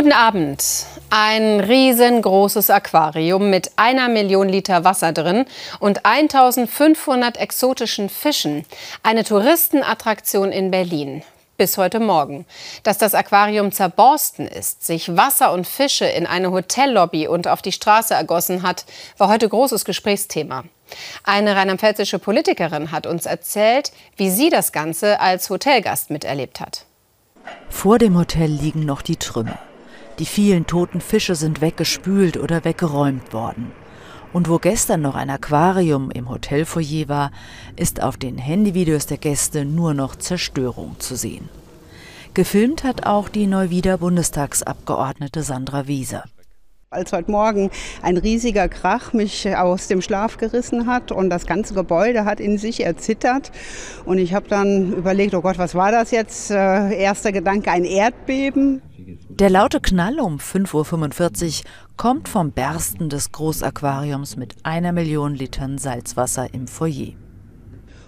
Guten Abend. Ein riesengroßes Aquarium mit einer Million Liter Wasser drin und 1500 exotischen Fischen. Eine Touristenattraktion in Berlin. Bis heute Morgen. Dass das Aquarium zerborsten ist, sich Wasser und Fische in eine Hotellobby und auf die Straße ergossen hat, war heute großes Gesprächsthema. Eine rheinland-pfälzische Politikerin hat uns erzählt, wie sie das Ganze als Hotelgast miterlebt hat. Vor dem Hotel liegen noch die Trümmer. Die vielen toten Fische sind weggespült oder weggeräumt worden. Und wo gestern noch ein Aquarium im Hotelfoyer war, ist auf den Handyvideos der Gäste nur noch Zerstörung zu sehen. Gefilmt hat auch die Neuwieder Bundestagsabgeordnete Sandra Wieser. Als heute Morgen ein riesiger Krach mich aus dem Schlaf gerissen hat und das ganze Gebäude hat in sich erzittert. Und ich habe dann überlegt, oh Gott, was war das jetzt? Äh, erster Gedanke, ein Erdbeben. Der laute Knall um 5.45 Uhr kommt vom Bersten des Großaquariums mit einer Million Litern Salzwasser im Foyer.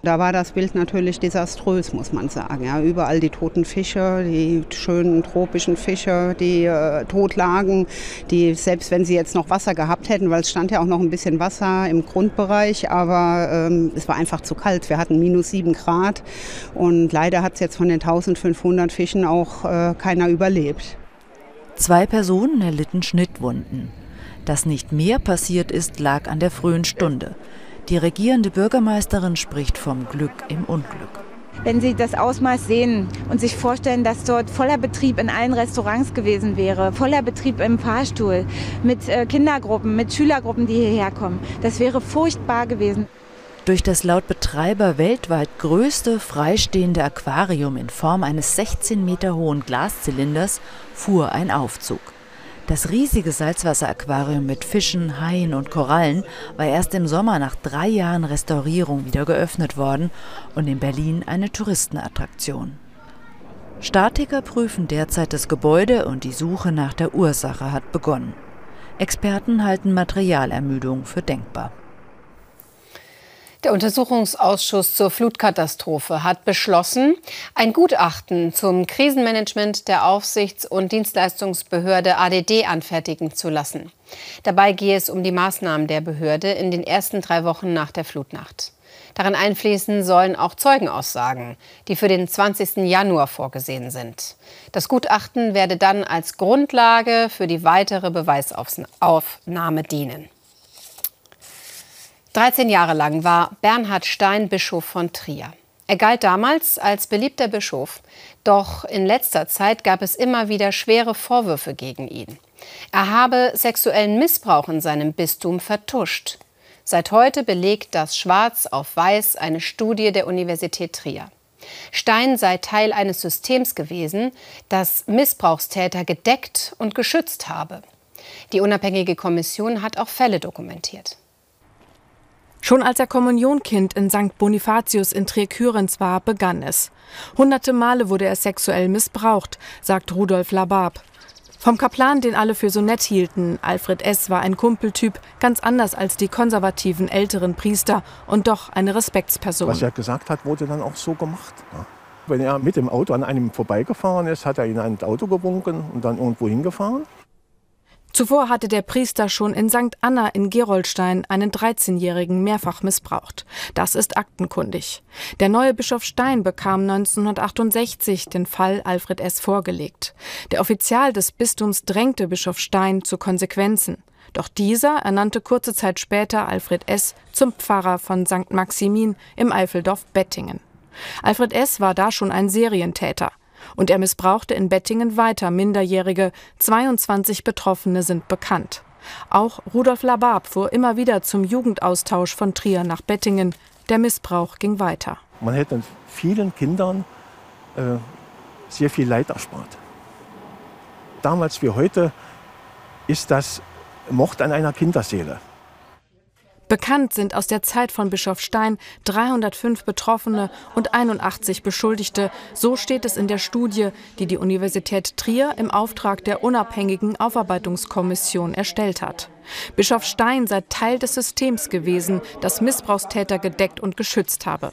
Da war das Bild natürlich desaströs, muss man sagen. Ja, überall die toten Fische, die schönen tropischen Fische, die äh, tot lagen, die selbst wenn sie jetzt noch Wasser gehabt hätten, weil es stand ja auch noch ein bisschen Wasser im Grundbereich, aber ähm, es war einfach zu kalt. Wir hatten minus sieben Grad und leider hat es jetzt von den 1500 Fischen auch äh, keiner überlebt. Zwei Personen erlitten Schnittwunden. Dass nicht mehr passiert ist, lag an der frühen Stunde. Die regierende Bürgermeisterin spricht vom Glück im Unglück. Wenn Sie das Ausmaß sehen und sich vorstellen, dass dort voller Betrieb in allen Restaurants gewesen wäre, voller Betrieb im Fahrstuhl, mit äh, Kindergruppen, mit Schülergruppen, die hierher kommen, das wäre furchtbar gewesen. Durch das laut Betreiber weltweit größte freistehende Aquarium in Form eines 16 Meter hohen Glaszylinders fuhr ein Aufzug. Das riesige Salzwasseraquarium mit Fischen, Haien und Korallen war erst im Sommer nach drei Jahren Restaurierung wieder geöffnet worden und in Berlin eine Touristenattraktion. Statiker prüfen derzeit das Gebäude und die Suche nach der Ursache hat begonnen. Experten halten Materialermüdung für denkbar. Der Untersuchungsausschuss zur Flutkatastrophe hat beschlossen, ein Gutachten zum Krisenmanagement der Aufsichts- und Dienstleistungsbehörde ADD anfertigen zu lassen. Dabei gehe es um die Maßnahmen der Behörde in den ersten drei Wochen nach der Flutnacht. Darin einfließen sollen auch Zeugenaussagen, die für den 20. Januar vorgesehen sind. Das Gutachten werde dann als Grundlage für die weitere Beweisaufnahme dienen. 13 Jahre lang war Bernhard Stein Bischof von Trier. Er galt damals als beliebter Bischof, doch in letzter Zeit gab es immer wieder schwere Vorwürfe gegen ihn. Er habe sexuellen Missbrauch in seinem Bistum vertuscht. Seit heute belegt das Schwarz auf Weiß eine Studie der Universität Trier. Stein sei Teil eines Systems gewesen, das Missbrauchstäter gedeckt und geschützt habe. Die unabhängige Kommission hat auch Fälle dokumentiert. Schon als er Kommunionkind in St. Bonifatius in Triekurens war, begann es. Hunderte Male wurde er sexuell missbraucht, sagt Rudolf Labab. Vom Kaplan, den alle für so nett hielten, Alfred S. war ein Kumpeltyp, ganz anders als die konservativen älteren Priester und doch eine Respektsperson. Was er gesagt hat, wurde dann auch so gemacht. Wenn er mit dem Auto an einem vorbeigefahren ist, hat er ihn ein Auto gewunken und dann irgendwo hingefahren. Zuvor hatte der Priester schon in St. Anna in Gerolstein einen 13-Jährigen mehrfach missbraucht. Das ist aktenkundig. Der neue Bischof Stein bekam 1968 den Fall Alfred S. vorgelegt. Der Offizial des Bistums drängte Bischof Stein zu Konsequenzen. Doch dieser ernannte kurze Zeit später Alfred S. zum Pfarrer von St. Maximin im Eifeldorf Bettingen. Alfred S. war da schon ein Serientäter. Und er missbrauchte in Bettingen weiter Minderjährige. 22 Betroffene sind bekannt. Auch Rudolf Labab fuhr immer wieder zum Jugendaustausch von Trier nach Bettingen. Der Missbrauch ging weiter. Man hätte vielen Kindern äh, sehr viel Leid erspart. Damals wie heute ist das Mord an einer Kinderseele. Bekannt sind aus der Zeit von Bischof Stein 305 Betroffene und 81 Beschuldigte. So steht es in der Studie, die die Universität Trier im Auftrag der unabhängigen Aufarbeitungskommission erstellt hat. Bischof Stein sei Teil des Systems gewesen, das Missbrauchstäter gedeckt und geschützt habe.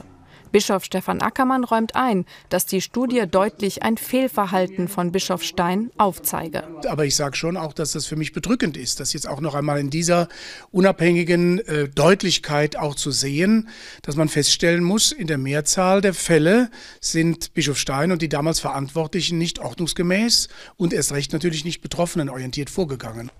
Bischof Stefan Ackermann räumt ein, dass die Studie deutlich ein Fehlverhalten von Bischof Stein aufzeige. Aber ich sage schon auch, dass das für mich bedrückend ist, das jetzt auch noch einmal in dieser unabhängigen äh, Deutlichkeit auch zu sehen, dass man feststellen muss, in der Mehrzahl der Fälle sind Bischof Stein und die damals Verantwortlichen nicht ordnungsgemäß und erst recht natürlich nicht betroffenenorientiert vorgegangen.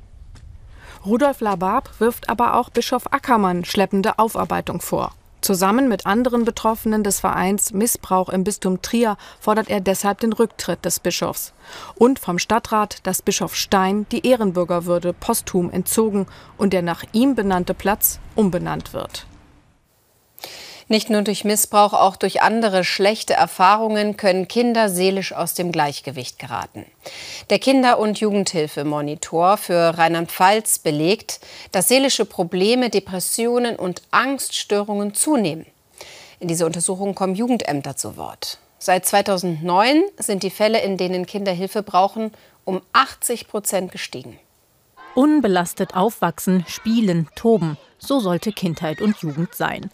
Rudolf Labab wirft aber auch Bischof Ackermann schleppende Aufarbeitung vor. Zusammen mit anderen Betroffenen des Vereins Missbrauch im Bistum Trier fordert er deshalb den Rücktritt des Bischofs und vom Stadtrat, dass Bischof Stein die Ehrenbürgerwürde posthum entzogen und der nach ihm benannte Platz umbenannt wird. Nicht nur durch Missbrauch, auch durch andere schlechte Erfahrungen können Kinder seelisch aus dem Gleichgewicht geraten. Der Kinder- und Jugendhilfemonitor für Rheinland-Pfalz belegt, dass seelische Probleme, Depressionen und Angststörungen zunehmen. In dieser Untersuchung kommen Jugendämter zu Wort. Seit 2009 sind die Fälle, in denen Kinder Hilfe brauchen, um 80 Prozent gestiegen. Unbelastet aufwachsen, spielen, toben. So sollte Kindheit und Jugend sein.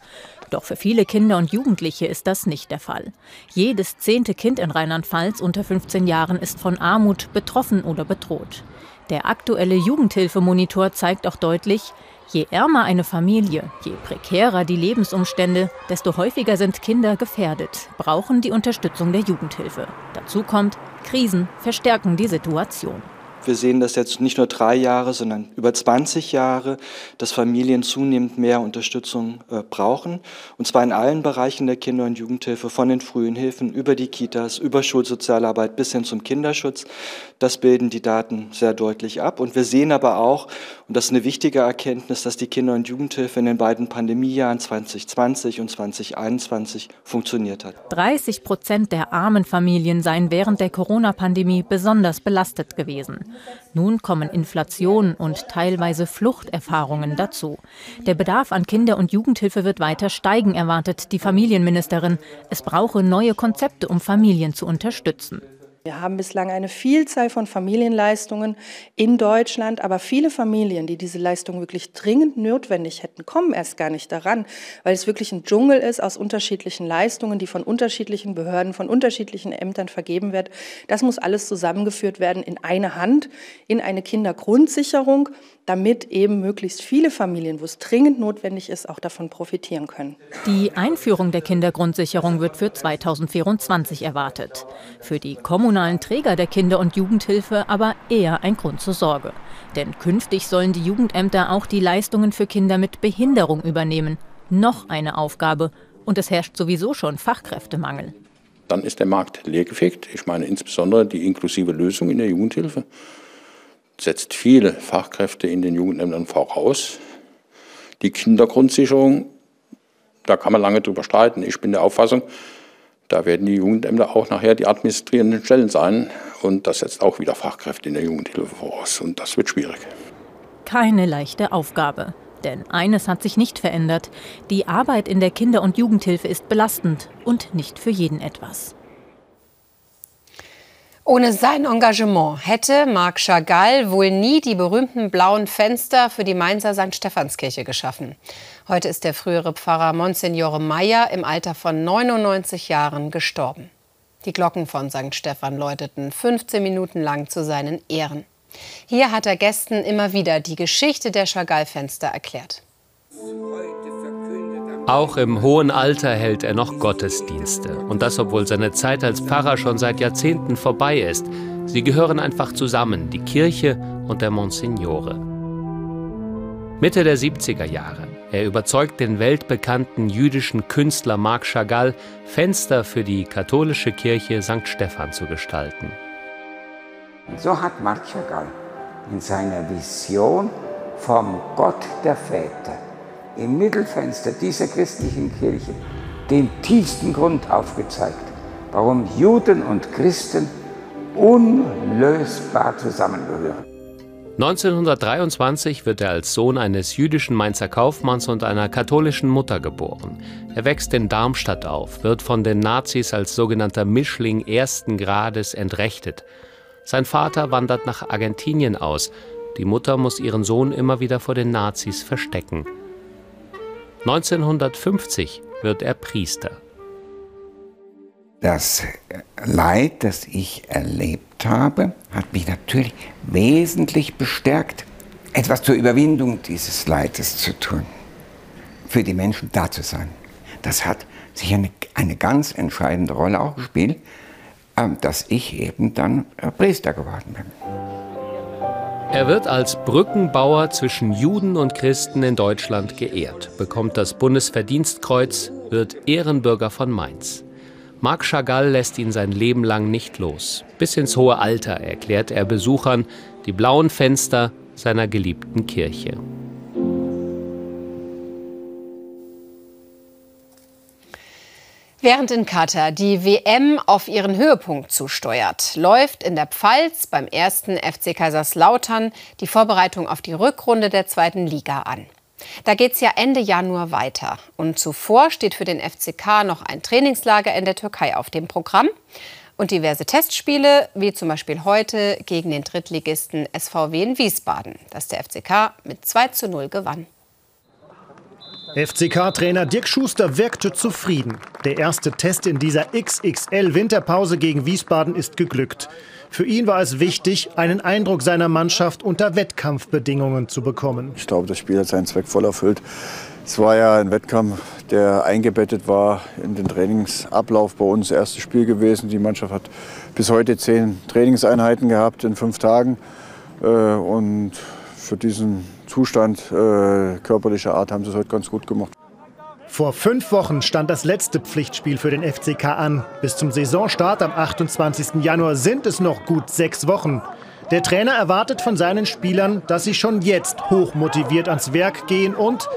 Doch für viele Kinder und Jugendliche ist das nicht der Fall. Jedes zehnte Kind in Rheinland-Pfalz unter 15 Jahren ist von Armut betroffen oder bedroht. Der aktuelle Jugendhilfemonitor zeigt auch deutlich, je ärmer eine Familie, je prekärer die Lebensumstände, desto häufiger sind Kinder gefährdet, brauchen die Unterstützung der Jugendhilfe. Dazu kommt, Krisen verstärken die Situation. Wir sehen das jetzt nicht nur drei Jahre, sondern über 20 Jahre, dass Familien zunehmend mehr Unterstützung äh, brauchen. Und zwar in allen Bereichen der Kinder- und Jugendhilfe, von den frühen Hilfen über die Kitas, über Schulsozialarbeit bis hin zum Kinderschutz. Das bilden die Daten sehr deutlich ab. Und wir sehen aber auch, und das ist eine wichtige Erkenntnis, dass die Kinder- und Jugendhilfe in den beiden Pandemiejahren 2020 und 2021 funktioniert hat. 30 Prozent der armen Familien seien während der Corona-Pandemie besonders belastet gewesen. Nun kommen Inflation und teilweise Fluchterfahrungen dazu. Der Bedarf an Kinder- und Jugendhilfe wird weiter steigen, erwartet die Familienministerin. Es brauche neue Konzepte, um Familien zu unterstützen. Wir haben bislang eine Vielzahl von Familienleistungen in Deutschland, aber viele Familien, die diese Leistung wirklich dringend notwendig hätten, kommen erst gar nicht daran, weil es wirklich ein Dschungel ist aus unterschiedlichen Leistungen, die von unterschiedlichen Behörden, von unterschiedlichen Ämtern vergeben wird. Das muss alles zusammengeführt werden in eine Hand, in eine Kindergrundsicherung, damit eben möglichst viele Familien, wo es dringend notwendig ist, auch davon profitieren können. Die Einführung der Kindergrundsicherung wird für 2024 erwartet. Für die kommunalen Träger der Kinder- und Jugendhilfe aber eher ein Grund zur Sorge. Denn künftig sollen die Jugendämter auch die Leistungen für Kinder mit Behinderung übernehmen. Noch eine Aufgabe. Und es herrscht sowieso schon Fachkräftemangel. Dann ist der Markt leergefegt. Ich meine insbesondere die inklusive Lösung in der Jugendhilfe setzt viele Fachkräfte in den Jugendämtern voraus. Die Kindergrundsicherung, da kann man lange drüber streiten. Ich bin der Auffassung, da werden die Jugendämter auch nachher die administrierenden Stellen sein. Und das setzt auch wieder Fachkräfte in der Jugendhilfe voraus. Und das wird schwierig. Keine leichte Aufgabe. Denn eines hat sich nicht verändert. Die Arbeit in der Kinder- und Jugendhilfe ist belastend und nicht für jeden etwas. Ohne sein Engagement hätte Marc Chagall wohl nie die berühmten blauen Fenster für die Mainzer St. Stephanskirche geschaffen. Heute ist der frühere Pfarrer Monsignore Meyer im Alter von 99 Jahren gestorben. Die Glocken von St. Stephan läuteten 15 Minuten lang zu seinen Ehren. Hier hat er Gästen immer wieder die Geschichte der Chagall-Fenster erklärt. Auch im hohen Alter hält er noch Gottesdienste. Und das, obwohl seine Zeit als Pfarrer schon seit Jahrzehnten vorbei ist. Sie gehören einfach zusammen, die Kirche und der Monsignore. Mitte der 70er Jahre. Er überzeugt den weltbekannten jüdischen Künstler Marc Chagall, Fenster für die katholische Kirche St. Stephan zu gestalten. So hat Marc Chagall in seiner Vision vom Gott der Väter im Mittelfenster dieser christlichen Kirche den tiefsten Grund aufgezeigt, warum Juden und Christen unlösbar zusammengehören. 1923 wird er als Sohn eines jüdischen Mainzer Kaufmanns und einer katholischen Mutter geboren. Er wächst in Darmstadt auf, wird von den Nazis als sogenannter Mischling ersten Grades entrechtet. Sein Vater wandert nach Argentinien aus. Die Mutter muss ihren Sohn immer wieder vor den Nazis verstecken. 1950 wird er Priester. Das Leid, das ich erlebt habe, hat mich natürlich wesentlich bestärkt, etwas zur Überwindung dieses Leides zu tun, für die Menschen da zu sein. Das hat sich eine, eine ganz entscheidende Rolle auch gespielt, äh, dass ich eben dann äh, Priester geworden bin. Er wird als Brückenbauer zwischen Juden und Christen in Deutschland geehrt, bekommt das Bundesverdienstkreuz, wird Ehrenbürger von Mainz. Marc Chagall lässt ihn sein Leben lang nicht los. Bis ins hohe Alter erklärt er Besuchern die blauen Fenster seiner geliebten Kirche. Während in Katar die WM auf ihren Höhepunkt zusteuert, läuft in der Pfalz beim ersten FC Kaiserslautern die Vorbereitung auf die Rückrunde der zweiten Liga an. Da geht es ja Ende Januar weiter. Und zuvor steht für den FCK noch ein Trainingslager in der Türkei auf dem Programm und diverse Testspiele, wie zum Beispiel heute gegen den Drittligisten SVW in Wiesbaden, das der FCK mit 2 zu 0 gewann. FCK-Trainer Dirk Schuster wirkte zufrieden. Der erste Test in dieser XXL-Winterpause gegen Wiesbaden ist geglückt. Für ihn war es wichtig, einen Eindruck seiner Mannschaft unter Wettkampfbedingungen zu bekommen. Ich glaube, das Spiel hat seinen Zweck voll erfüllt. Es war ja ein Wettkampf, der eingebettet war in den Trainingsablauf bei uns. Erstes Spiel gewesen. Die Mannschaft hat bis heute zehn Trainingseinheiten gehabt in fünf Tagen. Äh, und für diesen Zustand äh, körperlicher Art haben sie es heute ganz gut gemacht. Vor fünf Wochen stand das letzte Pflichtspiel für den FCK an. Bis zum Saisonstart am 28. Januar sind es noch gut sechs Wochen. Der Trainer erwartet von seinen Spielern, dass sie schon jetzt hochmotiviert ans Werk gehen und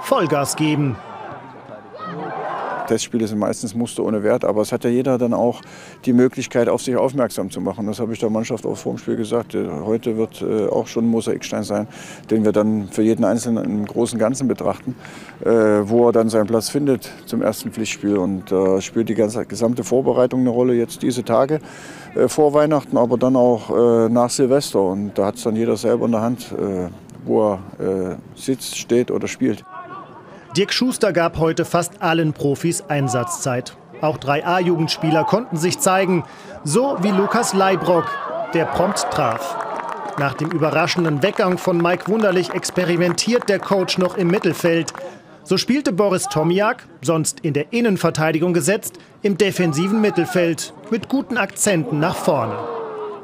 Vollgas geben. Testspiele sind meistens Muster ohne Wert, aber es hat ja jeder dann auch die Möglichkeit, auf sich aufmerksam zu machen. Das habe ich der Mannschaft auch vor dem Spiel gesagt. Äh, heute wird äh, auch schon ein Mosaikstein sein, den wir dann für jeden Einzelnen im großen Ganzen betrachten, äh, wo er dann seinen Platz findet zum ersten Pflichtspiel. Und da spielt die ganze, gesamte Vorbereitung eine Rolle jetzt diese Tage vor Weihnachten, aber dann auch nach Silvester. Und da hat es dann jeder selber in der Hand, wo er sitzt, steht oder spielt. Dirk Schuster gab heute fast allen Profis Einsatzzeit. Auch drei A-Jugendspieler konnten sich zeigen, so wie Lukas Leibrock, der prompt traf. Nach dem überraschenden Weggang von Mike Wunderlich experimentiert der Coach noch im Mittelfeld. So spielte Boris Tomiak, sonst in der Innenverteidigung gesetzt, im defensiven Mittelfeld mit guten Akzenten nach vorne.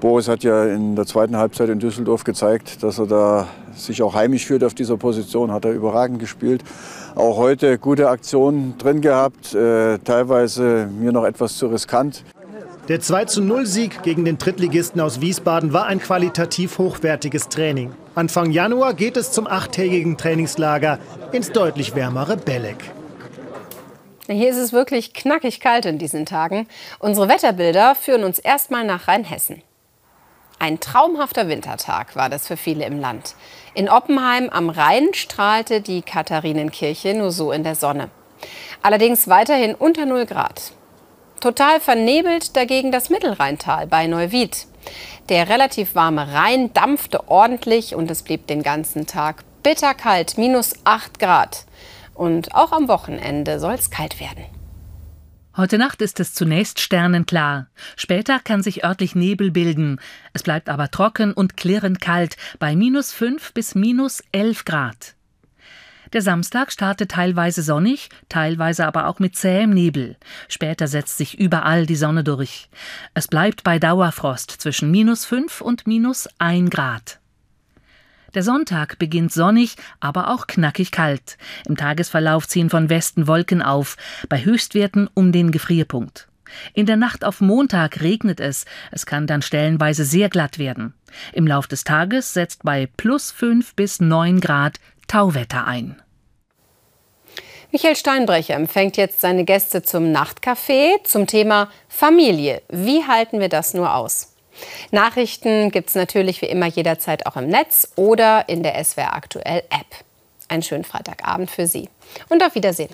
Boris hat ja in der zweiten Halbzeit in Düsseldorf gezeigt, dass er da sich auch heimisch fühlt auf dieser Position. Hat er überragend gespielt. Auch heute gute Aktionen drin gehabt, äh, teilweise mir noch etwas zu riskant. Der 2-0-Sieg gegen den Drittligisten aus Wiesbaden war ein qualitativ hochwertiges Training. Anfang Januar geht es zum achttägigen Trainingslager ins deutlich wärmere Belek. Hier ist es wirklich knackig kalt in diesen Tagen. Unsere Wetterbilder führen uns erstmal nach Rheinhessen. Ein traumhafter Wintertag war das für viele im Land. In Oppenheim am Rhein strahlte die Katharinenkirche nur so in der Sonne. Allerdings weiterhin unter 0 Grad. Total vernebelt dagegen das Mittelrheintal bei Neuwied. Der relativ warme Rhein dampfte ordentlich und es blieb den ganzen Tag bitterkalt, minus 8 Grad. Und auch am Wochenende soll es kalt werden. Heute Nacht ist es zunächst sternenklar. Später kann sich örtlich Nebel bilden. Es bleibt aber trocken und klirrend kalt bei minus 5 bis minus 11 Grad. Der Samstag startet teilweise sonnig, teilweise aber auch mit zähem Nebel. Später setzt sich überall die Sonne durch. Es bleibt bei Dauerfrost zwischen minus 5 und minus 1 Grad. Der Sonntag beginnt sonnig, aber auch knackig kalt. Im Tagesverlauf ziehen von Westen Wolken auf, bei Höchstwerten um den Gefrierpunkt. In der Nacht auf Montag regnet es, es kann dann stellenweise sehr glatt werden. Im Lauf des Tages setzt bei plus 5 bis 9 Grad Tauwetter ein. Michael Steinbrecher empfängt jetzt seine Gäste zum Nachtcafé zum Thema Familie. Wie halten wir das nur aus? Nachrichten gibt es natürlich wie immer jederzeit auch im Netz oder in der SWR Aktuell App. Einen schönen Freitagabend für Sie und auf Wiedersehen.